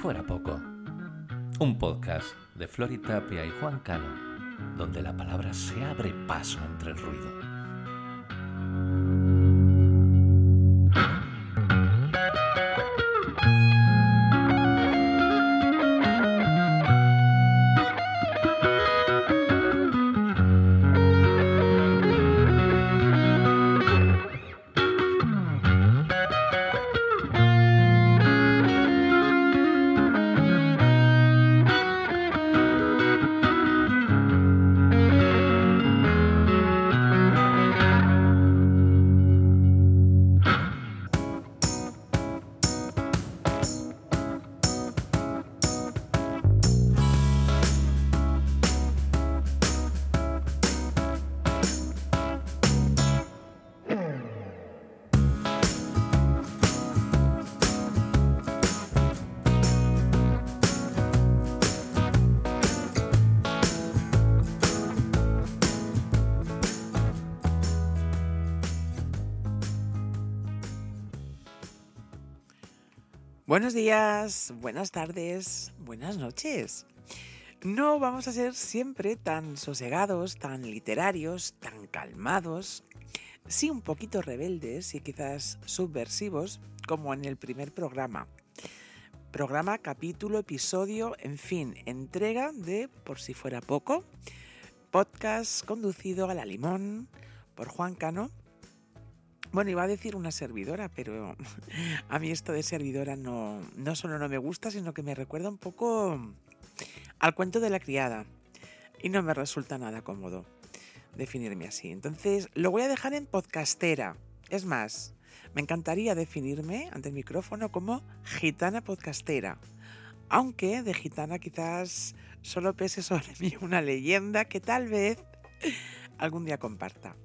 Fuera poco, un podcast de Floritapia y Juan Cano, donde la palabra se abre paso entre el ruido. Buenos días, buenas tardes, buenas noches. No vamos a ser siempre tan sosegados, tan literarios, tan calmados, sí un poquito rebeldes y quizás subversivos, como en el primer programa. Programa, capítulo, episodio, en fin, entrega de Por si fuera poco, podcast conducido a la limón por Juan Cano bueno, iba a decir una servidora, pero a mí esto de servidora no, no solo no me gusta, sino que me recuerda un poco al cuento de la criada. Y no me resulta nada cómodo definirme así. Entonces, lo voy a dejar en podcastera. Es más, me encantaría definirme ante el micrófono como gitana podcastera. Aunque de gitana quizás solo pese sobre mí una leyenda que tal vez algún día comparta.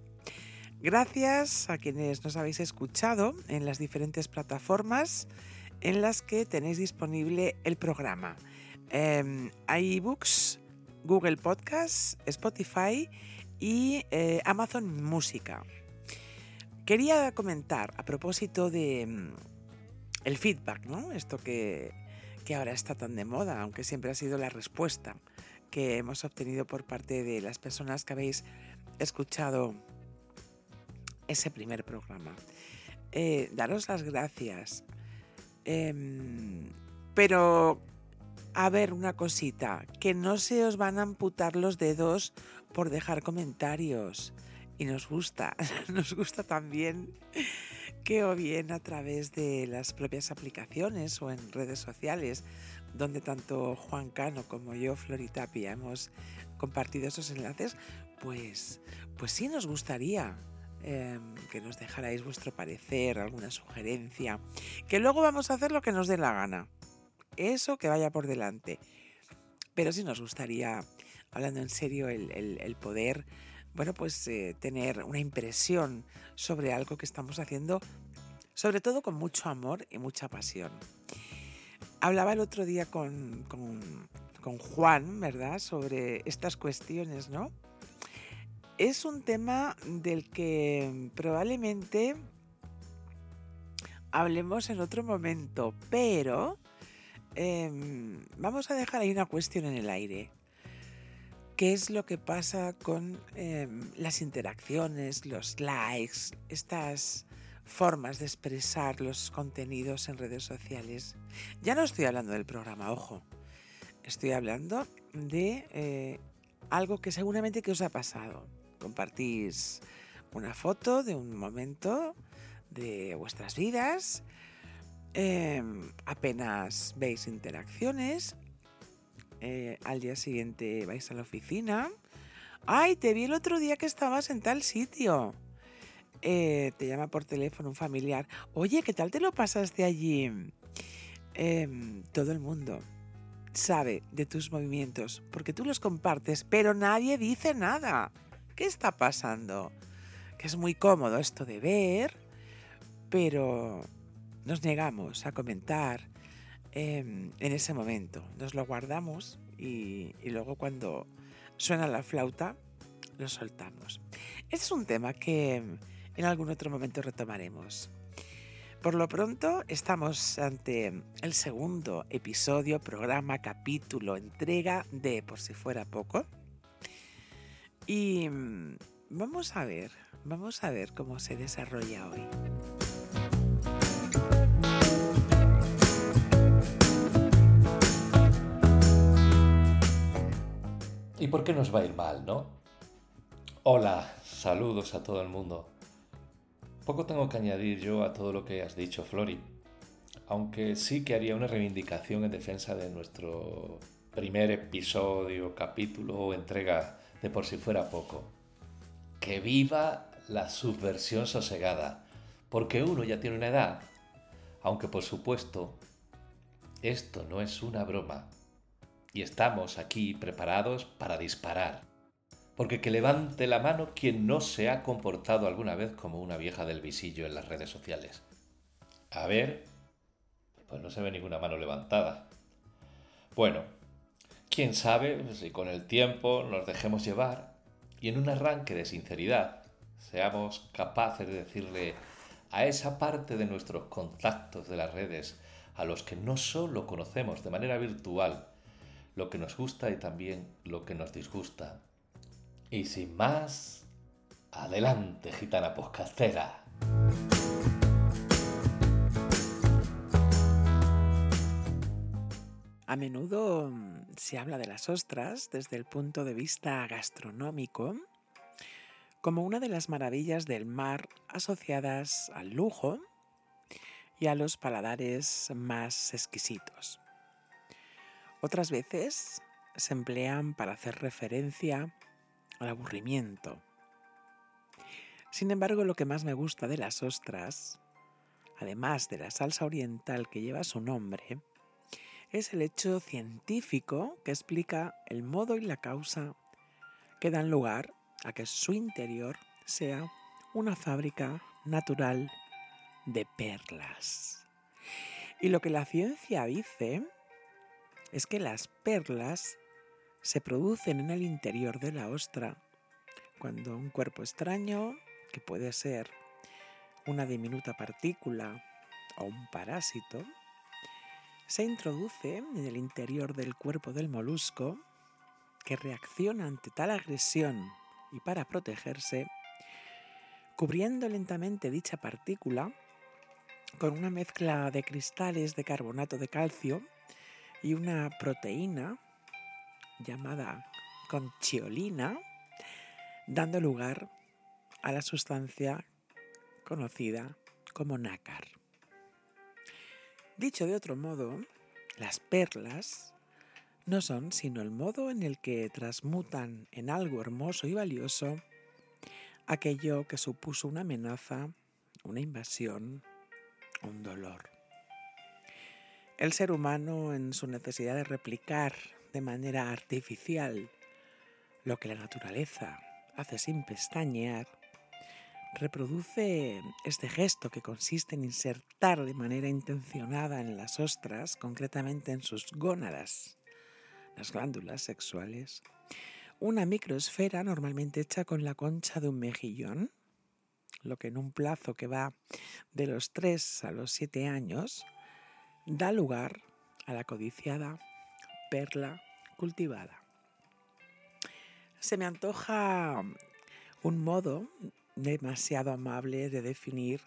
Gracias a quienes nos habéis escuchado en las diferentes plataformas en las que tenéis disponible el programa. Eh, iBooks, Google Podcasts, Spotify y eh, Amazon Música. Quería comentar a propósito de mm, el feedback, ¿no? Esto que, que ahora está tan de moda, aunque siempre ha sido la respuesta que hemos obtenido por parte de las personas que habéis escuchado ese primer programa. Eh, daros las gracias. Em, pero, a ver, una cosita, que no se os van a amputar los dedos por dejar comentarios. Y nos gusta, nos gusta también que o bien a través de las propias aplicaciones o en redes sociales, donde tanto Juan Cano como yo, Floritapia, hemos compartido esos enlaces, pues, pues sí nos gustaría Em, que nos dejarais vuestro parecer, alguna sugerencia, que luego vamos a hacer lo que nos dé la gana. Eso que vaya por delante. Pero sí nos gustaría, hablando en serio, el, poder, bueno, pues eh, tener una impresión sobre algo que estamos haciendo, sobre todo con mucho amor y mucha pasión. Hablaba el otro día con, con Juan, ¿verdad?, sobre estas cuestiones, ¿no? Es un tema del que probablemente hablemos en otro momento, pero em, vamos a dejar ahí una cuestión en el aire. ¿Qué es lo que pasa con em, las interacciones, los likes, estas formas de expresar los contenidos en redes sociales? Ya no estoy hablando del programa, ojo. Estoy hablando de eh, algo que seguramente que os ha pasado compartís una foto de un momento de vuestras vidas, em, apenas veis interacciones, eh, al día siguiente vais a la oficina, ay, te vi el otro día que estabas en tal sitio. Eh, te llama por teléfono un familiar, oye, ¿qué tal te lo pasaste allí? Em, todo el mundo sabe de tus movimientos porque tú los compartes, pero nadie dice nada. ¿Qué está pasando? Que es muy cómodo esto de ver, pero nos negamos a comentar em, en ese momento. Nos lo guardamos y, y luego cuando suena la flauta lo soltamos. Es un tema que en algún otro momento retomaremos. Por lo pronto estamos ante el segundo episodio, programa, capítulo, entrega de Por si fuera poco. Y mm, vamos a ver, vamos a ver cómo se desarrolla hoy. ¿Y por qué nos va a ir mal, no? Hola, saludos a todo el mundo. Poco tengo que añadir yo a todo lo que has dicho, Flori, aunque sí que haría una reivindicación en defensa de nuestro primer episodio, capítulo o entrega de por si fuera poco. Que viva la subversión sosegada, porque uno ya tiene una edad, aunque por supuesto esto no es una broma, y estamos aquí preparados para disparar. Porque que levante la mano quien no se ha comportado alguna vez como una vieja del visillo en las redes sociales. A ver, pues no se ve ninguna mano levantada. Bueno, quién sabe si con el tiempo nos dejemos llevar y en un arranque de sinceridad seamos capaces de decirle a esa parte de nuestros contactos de las redes a los que no solo conocemos de manera virtual lo que nos gusta y también lo que nos disgusta, y sin más, adelante, gitana poscastera. A menudo mm, se habla de las ostras desde el punto de vista gastronómico como una de las maravillas del mar asociadas al lujo y a los paladares más exquisitos. Otras veces se emplean para hacer referencia al aburrimiento. Sin embargo, lo que más me gusta de las ostras, además de la salsa oriental que lleva su nombre, es el hecho científico que explica el modo y la causa que dan lugar a que su interior sea una fábrica natural de perlas. Y lo que la ciencia dice es que las perlas se producen en el interior de la ostra cuando un cuerpo extraño, que puede ser una diminuta partícula o un parásito, se introduce en el interior del cuerpo del molusco que reacciona ante tal agresión y para protegerse, cubriendo lentamente dicha partícula con una mezcla de cristales de carbonato de calcio y una proteína llamada conchiolina, dando lugar a la sustancia conocida como nácar. Dicho de otro modo, las perlas no son sino el modo en el que transmutan en algo hermoso y valioso aquello que supuso una amenaza, una invasión, un dolor. El ser humano en su necesidad de replicar de manera artificial lo que la naturaleza hace sin pestañear, reproduce este gesto que consiste en insertar de manera intencionada en las ostras, concretamente en sus gónadas, las glándulas sexuales, una microesfera normalmente hecha con la concha de un mejillón, lo que en un plazo que va de los 3 a los 7 años da lugar a la codiciada perla cultivada. Se me antoja un modo demasiado amable de definir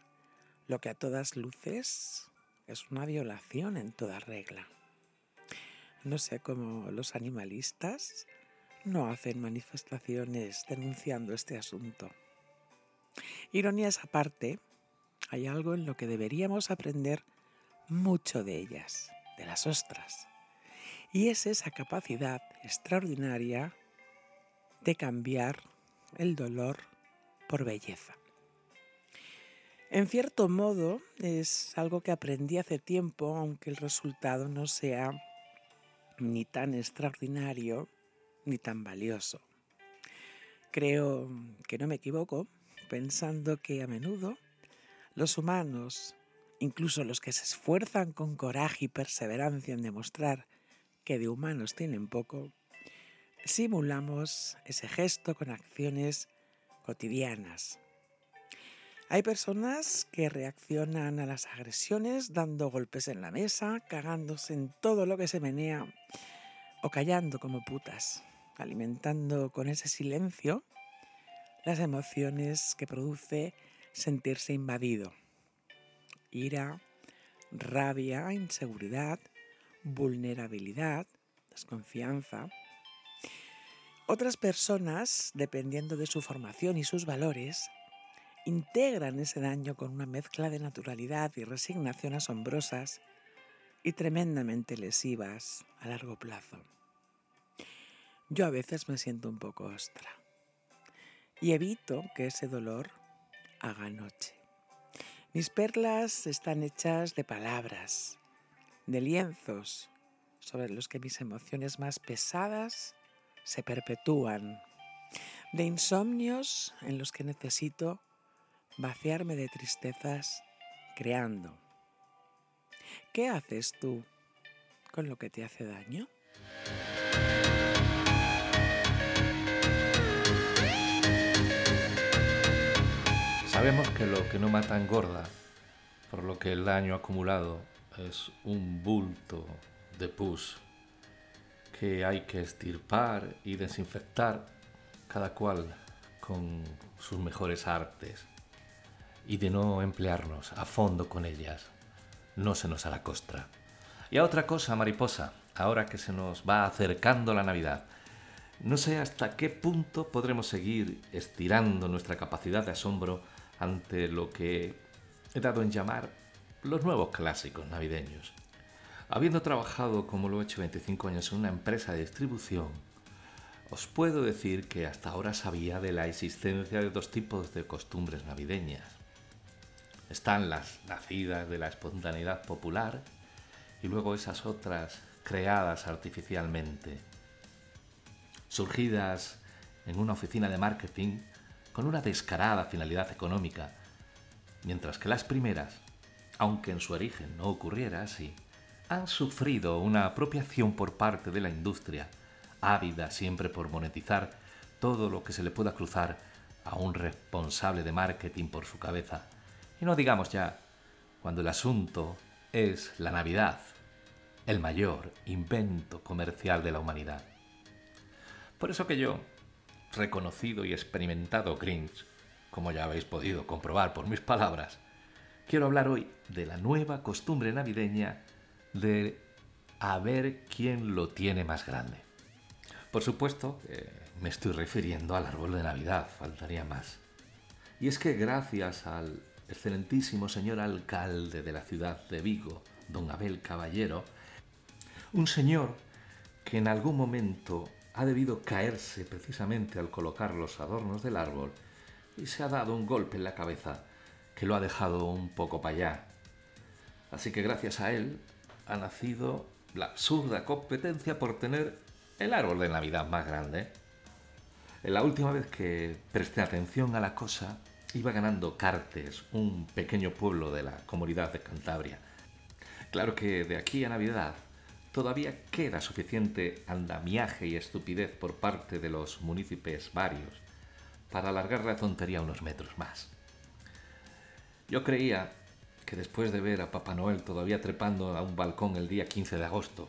lo que a todas luces es una violación en toda regla. No sé cómo los animalistas no hacen manifestaciones denunciando este asunto. Ironías aparte, hay algo en lo que deberíamos aprender mucho de ellas, de las ostras. Y es esa capacidad extraordinaria de cambiar el dolor por belleza. En cierto modo es algo que aprendí hace tiempo, aunque el resultado no sea ni tan extraordinario ni tan valioso. Creo que no me equivoco pensando que a menudo los humanos, incluso los que se esfuerzan con coraje y perseverancia en demostrar que de humanos tienen poco, simulamos ese gesto con acciones cotidianas. Hay personas que reaccionan a las agresiones dando golpes en la mesa, cagándose en todo lo que se menea o callando como putas, alimentando con ese silencio las emociones que produce sentirse invadido. Ira, rabia, inseguridad, vulnerabilidad, desconfianza. Otras personas, dependiendo de su formación y sus valores, integran ese daño con una mezcla de naturalidad y resignación asombrosas y tremendamente lesivas a largo plazo. Yo a veces me siento un poco ostra y evito que ese dolor haga noche. Mis perlas están hechas de palabras, de lienzos sobre los que mis emociones más pesadas se perpetúan, de insomnios en los que necesito vaciarme de tristezas creando. ¿Qué haces tú con lo que te hace daño? Sabemos que lo que no mata engorda, por lo que el daño acumulado es un bulto de pus que hay que estirpar y desinfectar cada cual con sus mejores artes y de no emplearnos a fondo con ellas, no se nos hará costra. Y a otra cosa, mariposa, ahora que se nos va acercando la Navidad, no sé hasta qué punto podremos seguir estirando nuestra capacidad de asombro ante lo que he dado en llamar los nuevos clásicos navideños. Habiendo trabajado, como lo he hecho 25 años, en una empresa de distribución, os puedo decir que hasta ahora sabía de la existencia de dos tipos de costumbres navideñas. Están las nacidas de la espontaneidad popular y luego esas otras creadas artificialmente, surgidas en una oficina de marketing con una descarada finalidad económica, mientras que las primeras, aunque en su origen no ocurriera así, han sufrido una apropiación por parte de la industria, ávida siempre por monetizar todo lo que se le pueda cruzar a un responsable de marketing por su cabeza y no digamos ya cuando el asunto es la Navidad, el mayor invento comercial de la humanidad. Por eso que yo, reconocido y experimentado Grinch, como ya habéis podido comprobar por mis palabras, quiero hablar hoy de la nueva costumbre navideña de a ver quién lo tiene más grande. Por supuesto, me estoy refiriendo al árbol de Navidad, faltaría más. Y es que gracias al excelentísimo señor alcalde de la ciudad de Vigo, don Abel Caballero, un señor que en algún momento ha debido caerse precisamente al colocar los adornos del árbol y se ha dado un golpe en la cabeza que lo ha dejado un poco para allá. Así que gracias a él ha nacido la absurda competencia por tener el árbol de Navidad más grande. La última vez que presté atención a la cosa, iba ganando Cartes, un pequeño pueblo de la comunidad de Cantabria. Claro que de aquí a Navidad todavía queda suficiente andamiaje y estupidez por parte de los municipios varios para alargar la tontería unos metros más. Yo creía que después de ver a Papá Noel todavía trepando a un balcón el día 15 de agosto,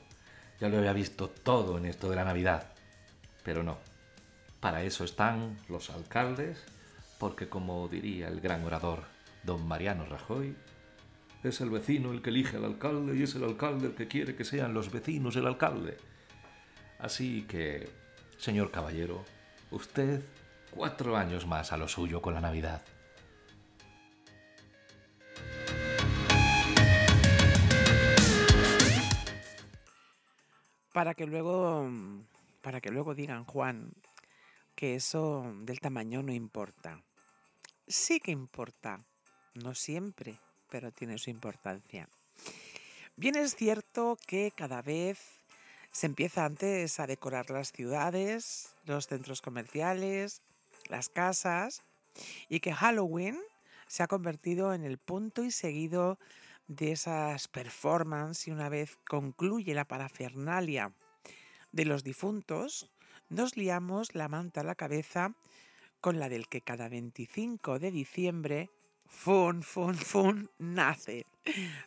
ya lo había visto todo en esto de la Navidad. Pero no. Para eso están los alcaldes porque como diría el gran orador don Mariano Rajoy, es el vecino el que elige al alcalde y es el alcalde el que quiere que sean los vecinos el alcalde. Así que, señor caballero, usted cuatro años más a lo suyo con la Navidad. Para que luego, para que luego digan, Juan, que eso del tamaño no importa sí que importa. No siempre, pero tiene su importancia. Bien es cierto que cada vez se empieza antes a decorar las ciudades, los centros comerciales, las casas, y que Halloween se ha convertido en el punto y seguido de esas performances y una vez concluye la parafernalia de los difuntos, nos liamos la manta a la cabeza con la del que cada 25 de diciembre fun, fun, fun, nace.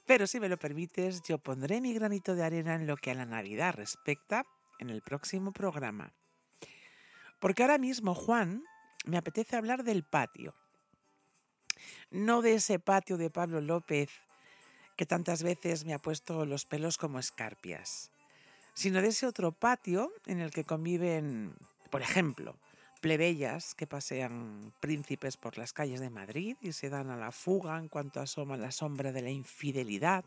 Pero si me lo permites, yo pondré mi granito de arena en lo que a la Navidad respecta en el próximo programa. Porque ahora mismo, Juan, me apetece hablar del patio. No de ese patio de Pablo López que tantas veces me ha puesto los pelos como escarpias, sino de ese otro patio en el que conviven, por ejemplo, plebeyas que pasean príncipes por las calles de Madrid y se dan a la fuga en cuanto asoma la sombra de la infidelidad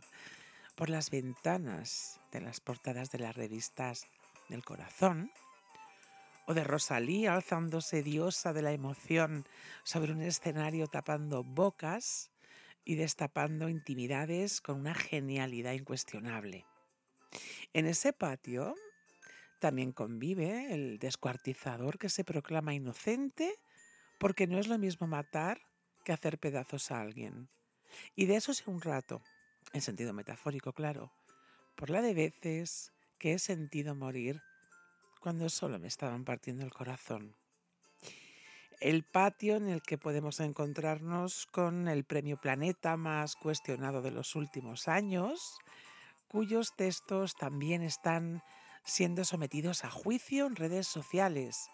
por las ventanas de las portadas de las revistas del corazón, o de Rosalía alzándose diosa de la emoción sobre un escenario tapando bocas y destapando intimidades con una genialidad incuestionable. En ese patio también convive el descuartizador que se proclama inocente porque no es lo mismo matar que hacer pedazos a alguien. Y de eso sé un rato, en sentido metafórico, claro, por la de veces que he sentido morir cuando solo me estaban partiendo el corazón. El patio en el que podemos encontrarnos con el premio Planeta más cuestionado de los últimos años, cuyos textos también están siendo sometidos a juicio en redes sociales,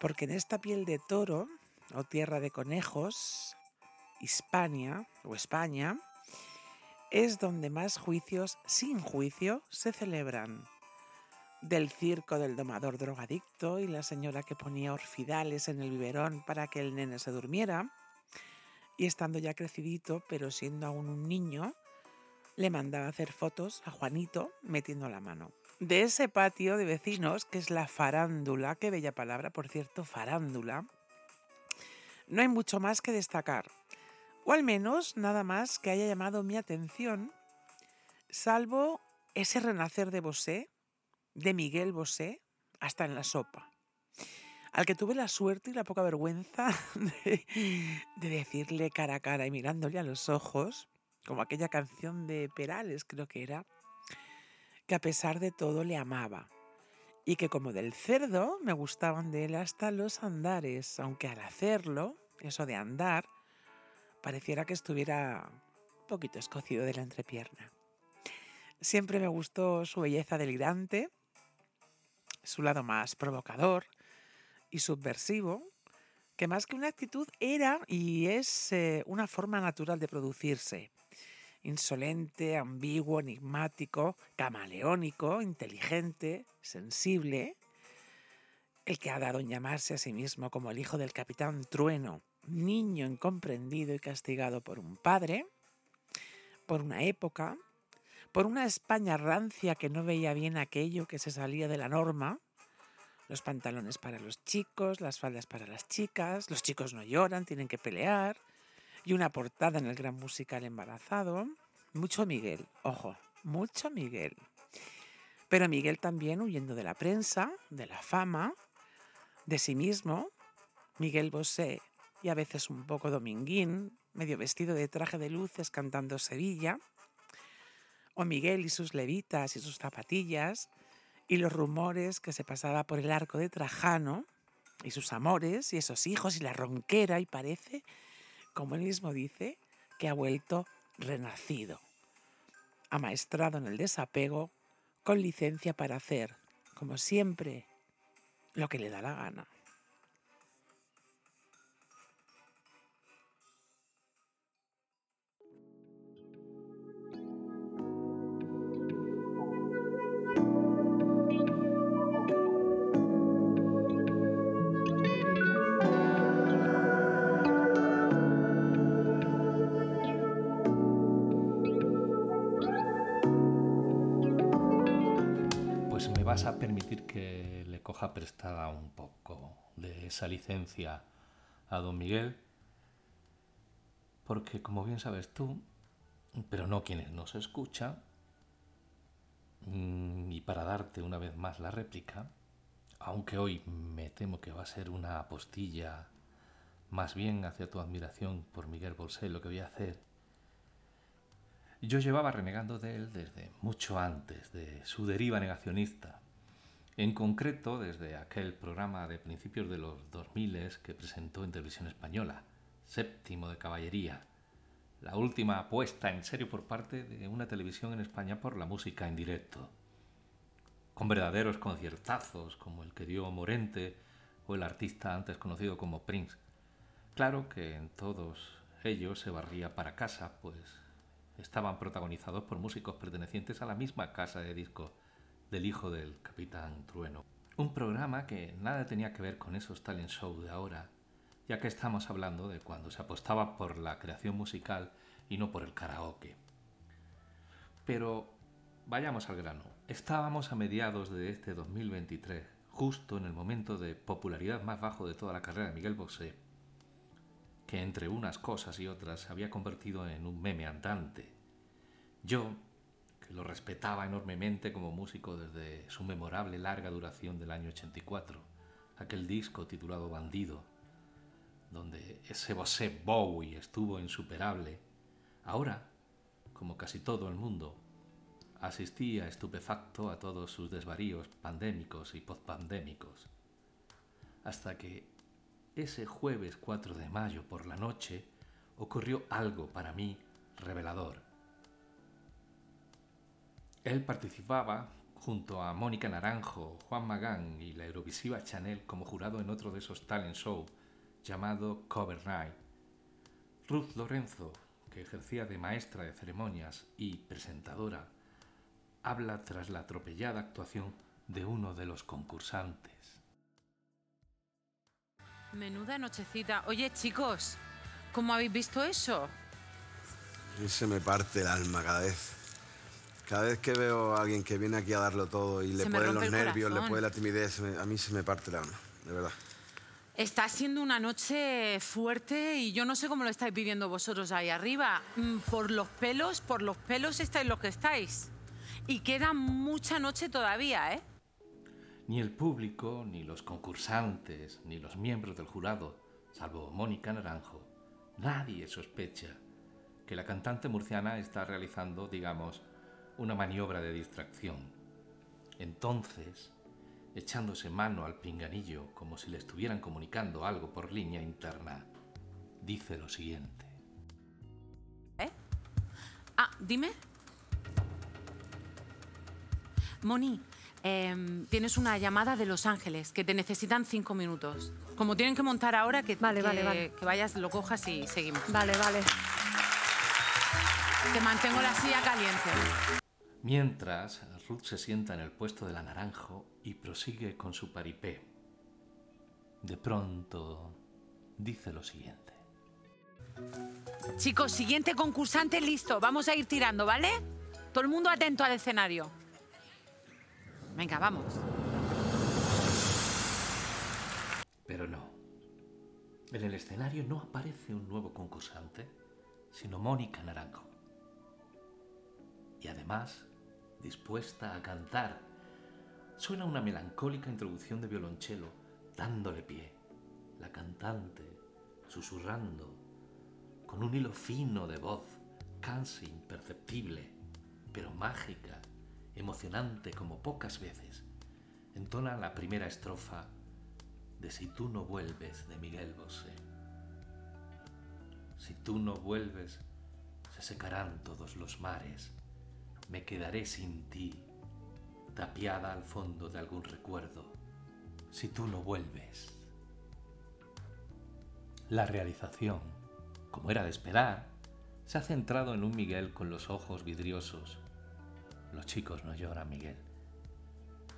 porque en esta piel de toro o tierra de conejos, Hispania o España, es donde más juicios sin juicio se celebran. Del circo del domador drogadicto y la señora que ponía orfidales en el biberón para que el nene se durmiera, y estando ya crecidito, pero siendo aún un niño, le mandaba hacer fotos a Juanito metiendo la mano. De ese patio de vecinos, que es la farándula, qué bella palabra, por cierto, farándula, no hay mucho más que destacar, o al menos nada más que haya llamado mi atención, salvo ese renacer de Bosé, de Miguel Bosé, hasta en la sopa, al que tuve la suerte y la poca vergüenza de, de decirle cara a cara y mirándole a los ojos, como aquella canción de Perales creo que era, que a pesar de todo le amaba y que como del cerdo me gustaban de él hasta los andares, aunque al hacerlo, eso de andar, pareciera que estuviera un poquito escocido de la entrepierna. Siempre me gustó su belleza delirante, su lado más provocador y subversivo, que más que una actitud era y es eh, una forma natural de producirse. Insolente, ambiguo, enigmático, camaleónico, inteligente, sensible, el que ha dado en llamarse a sí mismo como el hijo del capitán Trueno, niño incomprendido y castigado por un padre, por una época, por una España rancia que no veía bien aquello que se salía de la norma, los pantalones para los chicos, las faldas para las chicas, los chicos no lloran, tienen que pelear, y una portada en el gran musical embarazado. Mucho Miguel, ojo, mucho Miguel. Pero Miguel también huyendo de la prensa, de la fama, de sí mismo. Miguel Bosé y a veces un poco dominguín, medio vestido de traje de luces cantando Sevilla. Miguel y sus levitas y sus zapatillas y los rumores que se pasaba por el arco de Trajano y sus amores y esos hijos y la ronquera y parece como él mismo dice, que ha vuelto renacido, amaestrado en el desapego, con licencia para hacer, como siempre, lo que le da la gana. Prestada un poco de esa licencia a don Miguel, porque como bien sabes tú, pero no quienes nos escuchan, mm, y para darte una vez más la réplica, aunque hoy me temo que va a ser una apostilla más bien hacia tu admiración por Miguel Bosé, lo que voy a hacer yo llevaba renegando de él desde mucho antes de su deriva negacionista. En concreto, desde aquel programa de principios de los 2000 que presentó en televisión española, Séptimo de Caballería, la última apuesta en serio por parte de una televisión en España por la música en directo, con verdaderos conciertazos como el que dio Morente o el artista antes conocido como Prince. Claro que en todos ellos se barría para casa, pues estaban protagonizados por músicos pertenecientes a la misma casa de disco del hijo del capitán Trueno. Un programa que nada tenía que ver con esos talent show de ahora, ya que estamos hablando de cuando se apostaba por la creación musical y no por el karaoke. Pero vayamos al grano. Estábamos a mediados de este 2023, justo en el momento de popularidad más bajo de toda la carrera de Miguel Bosé, que entre unas cosas y otras se había convertido en un meme andante. Yo, lo respetaba enormemente como músico desde su memorable larga duración del año 84, aquel disco titulado Bandido, donde ese Bosé Bowie estuvo insuperable. Ahora, como casi todo el mundo, asistía estupefacto a todos sus desvaríos pandémicos y postpandémicos, hasta que ese jueves 4 de mayo por la noche ocurrió algo para mí revelador. Él participaba junto a Mónica Naranjo, Juan Magán y la Eurovisiva Chanel como jurado en otro de esos talent show llamado Cover Night. Ruth Lorenzo, que ejercía de maestra de ceremonias y presentadora, habla tras la atropellada actuación de uno de los concursantes. Menuda nochecita. Oye, chicos, ¿cómo habéis visto eso? Se me parte el alma cada vez. Cada vez que veo a alguien que viene aquí a darlo todo y le puede los nervios, le puede la timidez, a mí se me parte el alma, de verdad. Está siendo una noche fuerte y yo no sé cómo lo estáis viviendo vosotros ahí arriba. Mm, por los pelos, por los pelos estáis lo que estáis. Y queda mucha noche todavía, ¿eh? Ni el público, ni los concursantes, ni los miembros del jurado, salvo Mónica Naranjo, nadie sospecha que la cantante murciana está realizando, digamos, una maniobra de distracción. Entonces, echándose mano al pinganillo como si le estuvieran comunicando algo por línea interna, dice lo siguiente. ¿Eh? Ah, dime. Moni, em, tienes una llamada de Los Ángeles que te necesitan cinco minutos. Como tienen que montar ahora, que, vale, vale, vale. que vayas, lo cojas y seguimos. Vale, vale. Te mantengo la silla caliente. Mientras, Ruth se sienta en el puesto de la naranjo y prosigue con su paripé. De pronto, dice lo siguiente. Chicos, siguiente concursante listo. Vamos a ir tirando, ¿vale? Todo el mundo atento al escenario. Venga, vamos. Pero no. En el escenario no aparece un nuevo concursante, sino Mónica Naranjo. Y además dispuesta a cantar. Suena una melancólica introducción de violonchelo, dándole pie. La cantante, susurrando, con un hilo fino de voz, casi imperceptible, pero mágica, emocionante como pocas veces, entona la primera estrofa de Si tú no vuelves de Miguel Bosé. Si tú no vuelves, se secarán todos los mares me quedaré sin ti, tapiada al fondo de algún recuerdo, si tú no vuelves. La realización, como era de esperar, se ha centrado en un Miguel con los ojos vidriosos. Los chicos no lloran, Miguel.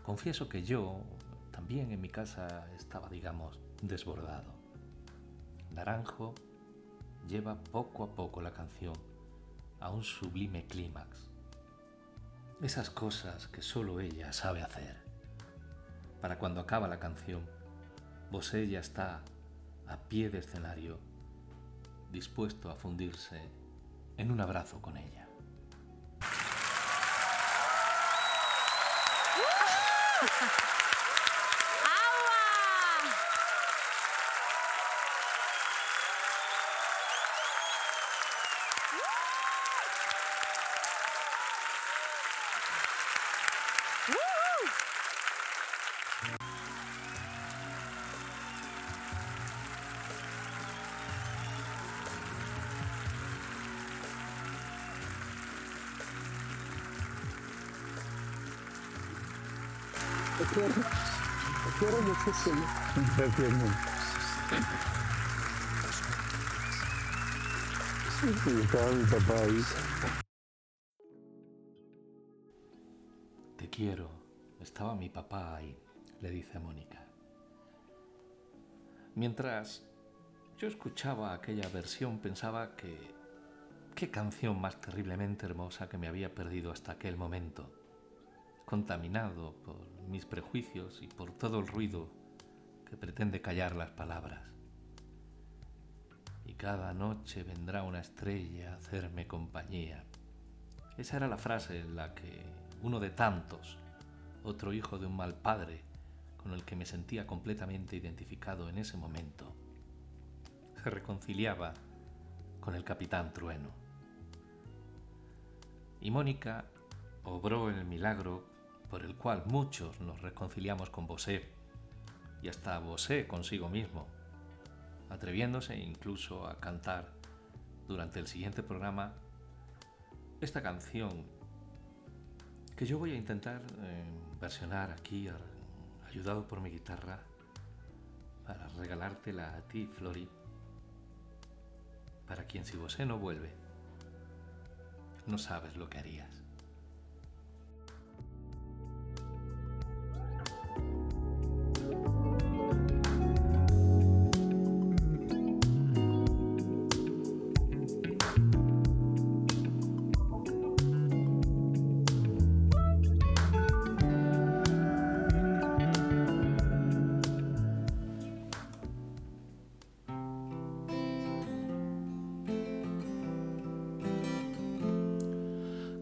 Confieso que yo también en mi casa estaba, digamos, desbordado. Naranjo lleva poco a poco la canción a un sublime clímax esas cosas que solo ella sabe hacer. Para cuando acaba la canción, Bosé ya está a pie de escenario, dispuesto a fundirse en un abrazo con ella. Gracias, estaba mi papá ahí. Te quiero. Estaba mi papá ahí, le dice Mónica. Mientras yo escuchaba aquella versión pensaba que qué canción más terriblemente hermosa que me había perdido hasta aquel momento, contaminado por mis prejuicios y por todo el ruido pretende callar las palabras. Y cada noche vendrá una estrella a hacerme compañía. Esa era la frase en la que uno de tantos, otro hijo de un mal padre, con el que me sentía completamente identificado en ese momento, se reconciliaba con el capitán Trueno. Y Mónica obró el milagro por el cual muchos nos reconciliamos con Bosé, y hasta Bosé consigo mismo, atreviéndose incluso a cantar durante el siguiente programa esta canción que yo voy a intentar eh, versionar aquí ayudado por mi guitarra para regalártela a ti, Flori, para quien si vos no vuelve, no sabes lo que harías.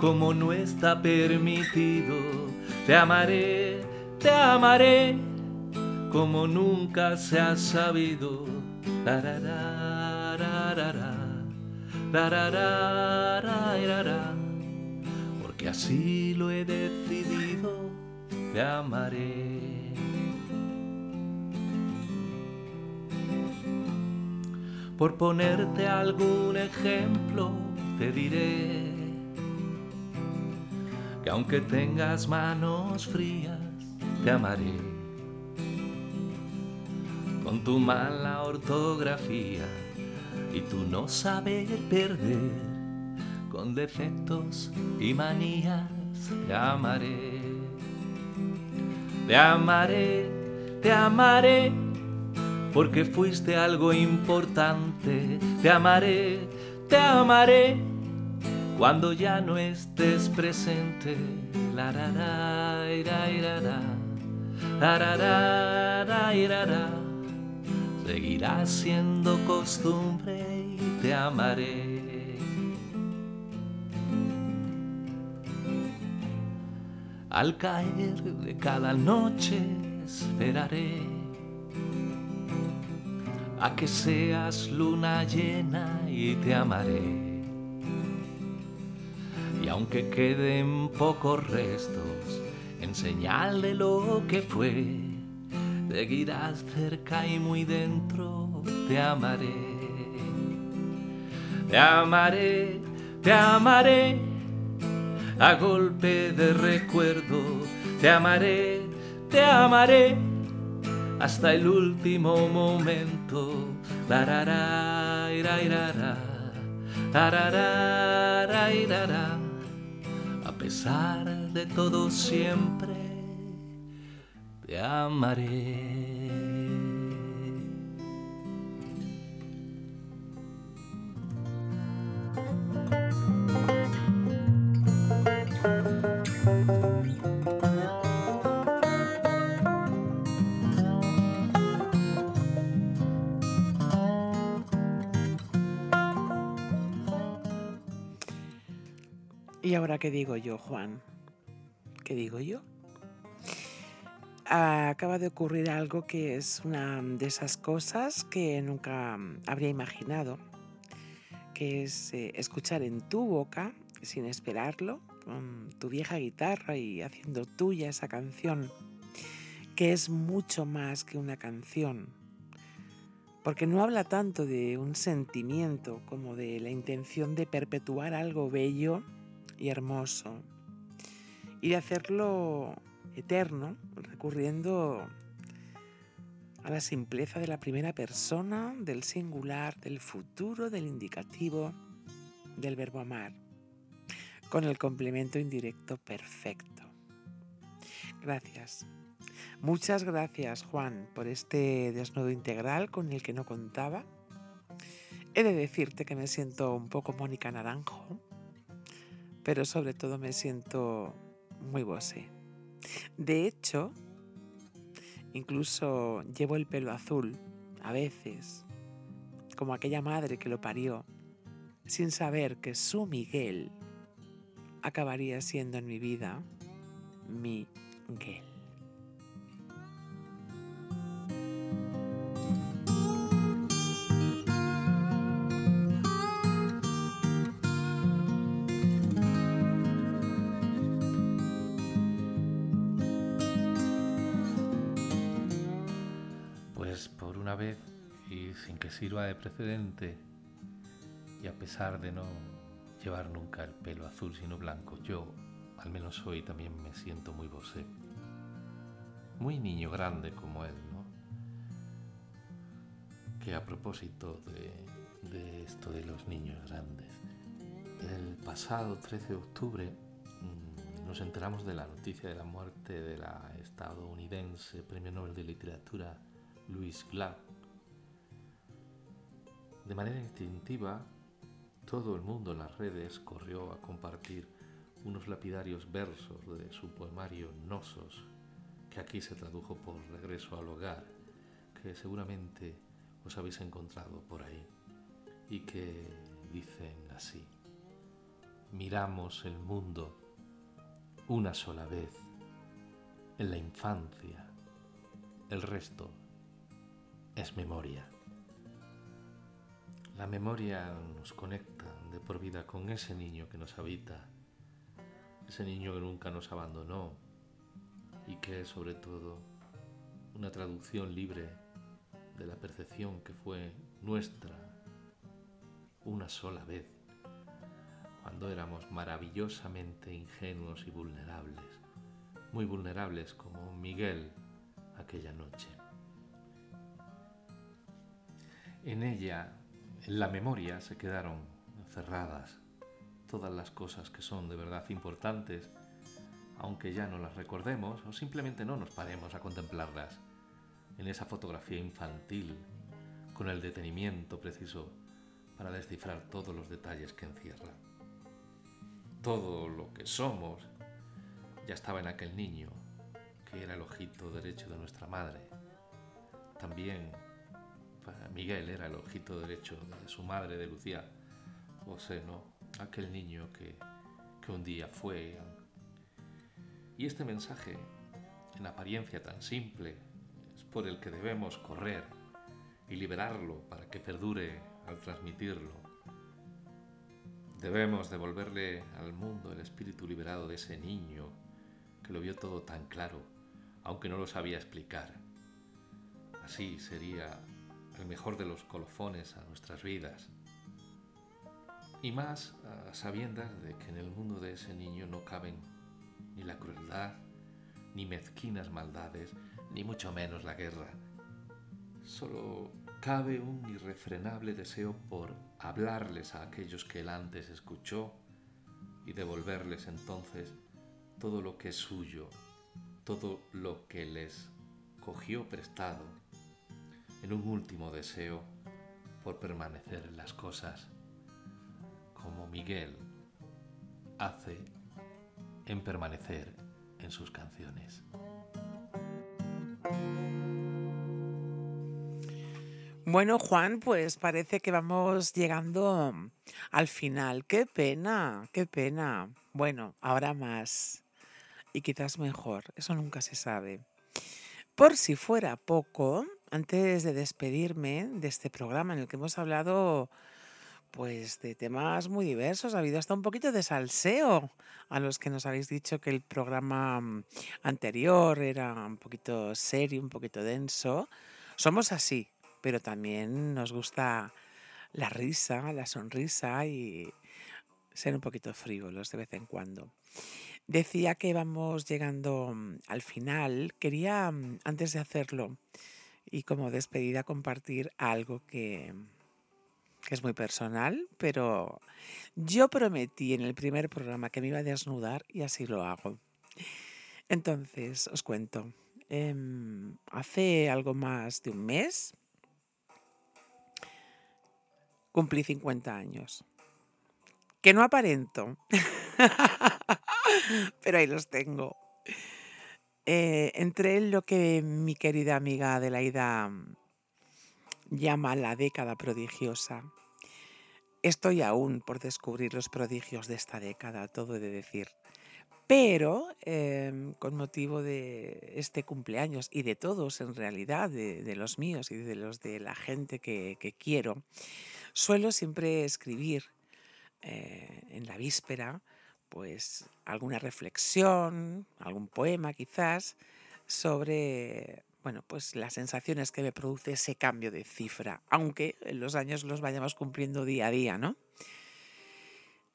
como no está permitido. Te amaré, te amaré, como nunca se ha sabido. Porque así lo he decidido, te amaré. Por ponerte algún ejemplo, te diré aunque tengas manos frías, te amaré. Con tu mala ortografía y tu no saber perder, con defectos y manías, te amaré. Te amaré, te amaré, porque fuiste algo importante. Te amaré, te amaré cuando ya no estés presente. La, ra, ra, ira, ira, ra, seguirá siendo costumbre y te amaré. Al caer de cada noche esperaré a que seas luna llena y te amaré y aunque queden pocos restos en señal de lo que fue, seguirás cerca y muy dentro, te amaré. Te amaré, te amaré, a golpe de recuerdo, te amaré, te amaré, hasta el último momento. La, ra, ira, pesar de todo siempre te amaré. Ahora qué digo yo, Juan? ¿Qué digo yo? Acaba de ocurrir algo que es una de esas cosas que nunca habría imaginado, que es eh, escuchar en tu boca, sin esperarlo, con tu vieja guitarra y haciendo tuya esa canción, que es mucho más que una canción, porque no habla tanto de un sentimiento como de la intención de perpetuar algo bello y hermoso y de hacerlo eterno, recurriendo a la simpleza de la primera persona, del singular, del futuro, del indicativo, del verbo amar, con el complemento indirecto perfecto. Gracias. Muchas gracias, Juan, por este desnudo integral con el que no contaba. He de decirte que me siento un poco Mónica Naranjo, pero sobre todo me siento muy bosé. De hecho, incluso llevo el pelo azul, a veces, como aquella madre que lo parió, sin saber que su Miguel acabaría siendo en mi vida mi Miguel. Vez y sin que sirva de precedente, y a pesar de no llevar nunca el pelo azul sino blanco, yo, al menos hoy, también me siento muy bosé. Muy niño grande como él, ¿no? Que a propósito de, de esto de los niños grandes, el pasado 13 de octubre mm, nos enteramos de la noticia de la muerte de la estadounidense Premio Nobel de Literatura Louise Glad. De manera instintiva, todo el mundo en las redes corrió a compartir unos lapidarios versos de su poemario Nosos, que aquí se tradujo por Regreso al hogar, que seguramente os habéis encontrado por ahí, y que dicen así. Miramos el mundo una sola vez, en la infancia, el resto es memoria. La memoria nos conecta de por vida con ese niño que nos habita, ese niño que nunca nos abandonó y que es sobre todo una traducción libre de la percepción que fue nuestra una sola vez, cuando éramos maravillosamente ingenuos y vulnerables, muy vulnerables como Miguel aquella noche. En ella, en la memoria, se quedaron cerradas todas las cosas que son de verdad importantes, aunque ya no las recordemos o simplemente no nos paremos a contemplarlas en esa fotografía infantil, con el detenimiento preciso para descifrar todos los detalles que encierra. Todo lo que somos ya estaba en aquel niño, que era el ojito derecho de nuestra madre. También Miguel era el ojito derecho de su madre, de Lucía José, ¿no? Aquel niño que, que un día fue. Y este mensaje, en apariencia tan simple, es por el que debemos correr y liberarlo para que perdure al transmitirlo. Debemos devolverle al mundo el espíritu liberado de ese niño que lo vio todo tan claro, aunque no lo sabía explicar. Así sería el mejor de los colofones a nuestras vidas. Y más a sabiendas de que en el mundo de ese niño no caben ni la crueldad, ni mezquinas maldades, ni mucho menos la guerra. Solo cabe un irrefrenable deseo por hablarles a aquellos que él antes escuchó y devolverles entonces todo lo que es suyo, todo lo que les cogió prestado en un último deseo por permanecer en las cosas, como Miguel hace en permanecer en sus canciones. Bueno, Juan, pues parece que vamos llegando al final. Qué pena, qué pena. Bueno, ahora más. Y quizás mejor. Eso nunca se sabe. Por si fuera poco, antes de despedirme de este programa en el que hemos hablado pues de temas muy diversos, ha habido hasta un poquito de salseo a los que nos habéis dicho que el programa mm, anterior era un poquito serio, un poquito denso. Somos así, pero también nos gusta la risa, la sonrisa y ser un poquito frívolos de vez en cuando. Decía que vamos llegando mm, al final. Quería, mm, antes de hacerlo y como despedida, compartir algo que, que es muy personal, pero yo prometí en el primer programa que me iba a desnudar y así lo hago. Entonces, os cuento. Em, hace algo más de un mes cumplí 50 años. Que no aparento, pero ahí los tengo. Eh, entré en lo que mi querida amiga Adelaida llama la década prodigiosa. Estoy aún por descubrir los prodigios de esta década, todo he de decir. Pero em, con motivo de este cumpleaños y de todos en realidad, de, los míos y de los de la gente que, quiero, suelo siempre escribir eh, en la víspera pues alguna reflexión, algún poema quizás, sobre bueno, pues las sensaciones que me produce ese cambio de cifra, aunque los años los vayamos cumpliendo día a día, ¿no?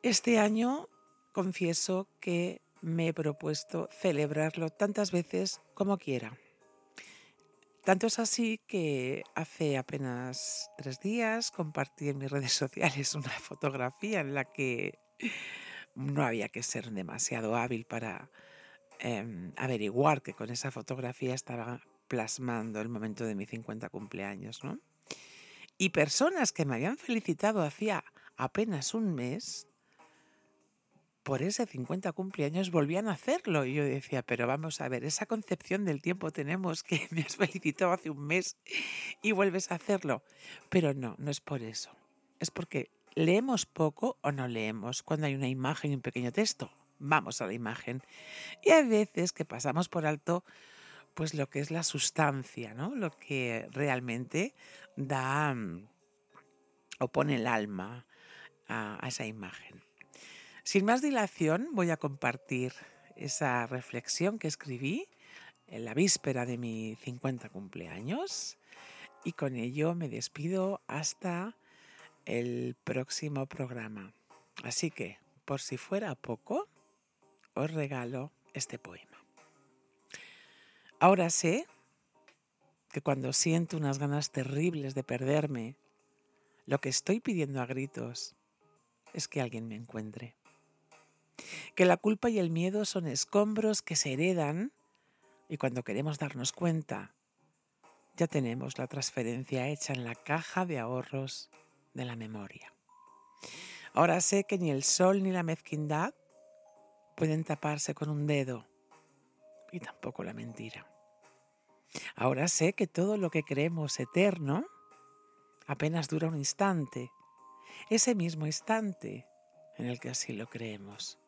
Este año confieso que me he propuesto celebrarlo tantas veces como quiera. Tanto es así que hace apenas tres días compartí en mis redes sociales una fotografía en la que no había que ser demasiado hábil para em, averiguar que con esa fotografía estaba plasmando el momento de mi 50 cumpleaños, ¿no? Y personas que me habían felicitado hacía apenas un mes por ese 50 cumpleaños volvían a hacerlo. Y yo decía, pero vamos a ver, esa concepción del tiempo tenemos que me has felicitado hace un mes y vuelves a hacerlo. Pero no, no es por eso. Es porque leemos poco o no leemos cuando hay una imagen y un pequeño texto. Vamos a la imagen. Y hay veces que pasamos por alto pues lo que es la sustancia, ¿no? Lo que realmente da mm, o pone el alma a, esa imagen. Sin más dilación, voy a compartir esa reflexión que escribí en la víspera de mi 50 cumpleaños y con ello me despido hasta el próximo programa. Así que, por si fuera poco, os regalo este poema. Ahora sé que cuando siento unas ganas terribles de perderme, lo que estoy pidiendo a gritos es que alguien me encuentre. Que la culpa y el miedo son escombros que se heredan y cuando queremos darnos cuenta, ya tenemos la transferencia hecha en la caja de ahorros de la memoria. Ahora sé que ni el sol ni la mezquindad pueden taparse con un dedo y tampoco la mentira. Ahora sé que todo lo que creemos eterno apenas dura un instante, ese mismo instante en el que así lo creemos.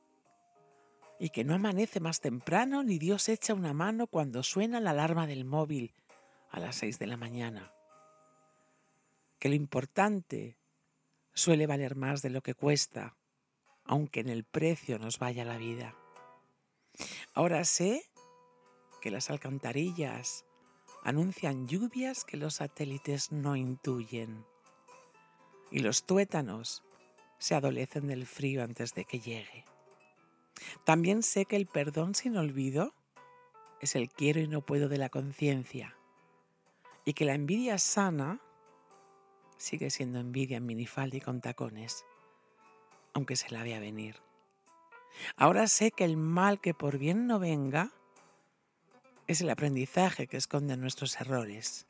Y que no amanece más temprano ni Dios echa una mano cuando suena la alarma del móvil a las seis de la mañana. Que lo importante suele valer más de lo que cuesta, aunque en el precio nos vaya la vida. Ahora sé que las alcantarillas anuncian lluvias que los satélites no intuyen. Y los tuétanos se adolecen del frío antes de que llegue. También sé que el perdón sin olvido es el quiero y no puedo de la conciencia. Y que la envidia sana sigue siendo envidia en minifalda y con tacones, aunque se la vea venir. Ahora sé que el mal que por bien no venga es el aprendizaje que esconden nuestros errores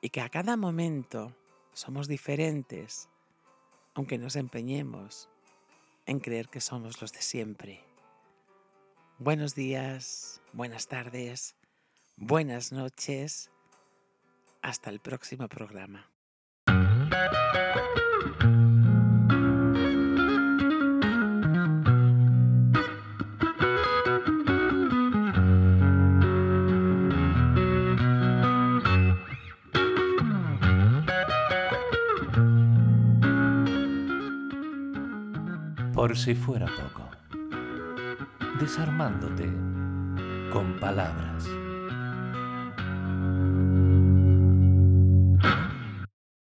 y que a cada momento somos diferentes, aunque nos empeñemos en creer que somos los de siempre. Buenos días, buenas tardes, buenas noches. Hasta el próximo programa. Por si fuera poco, desarmándote con palabras.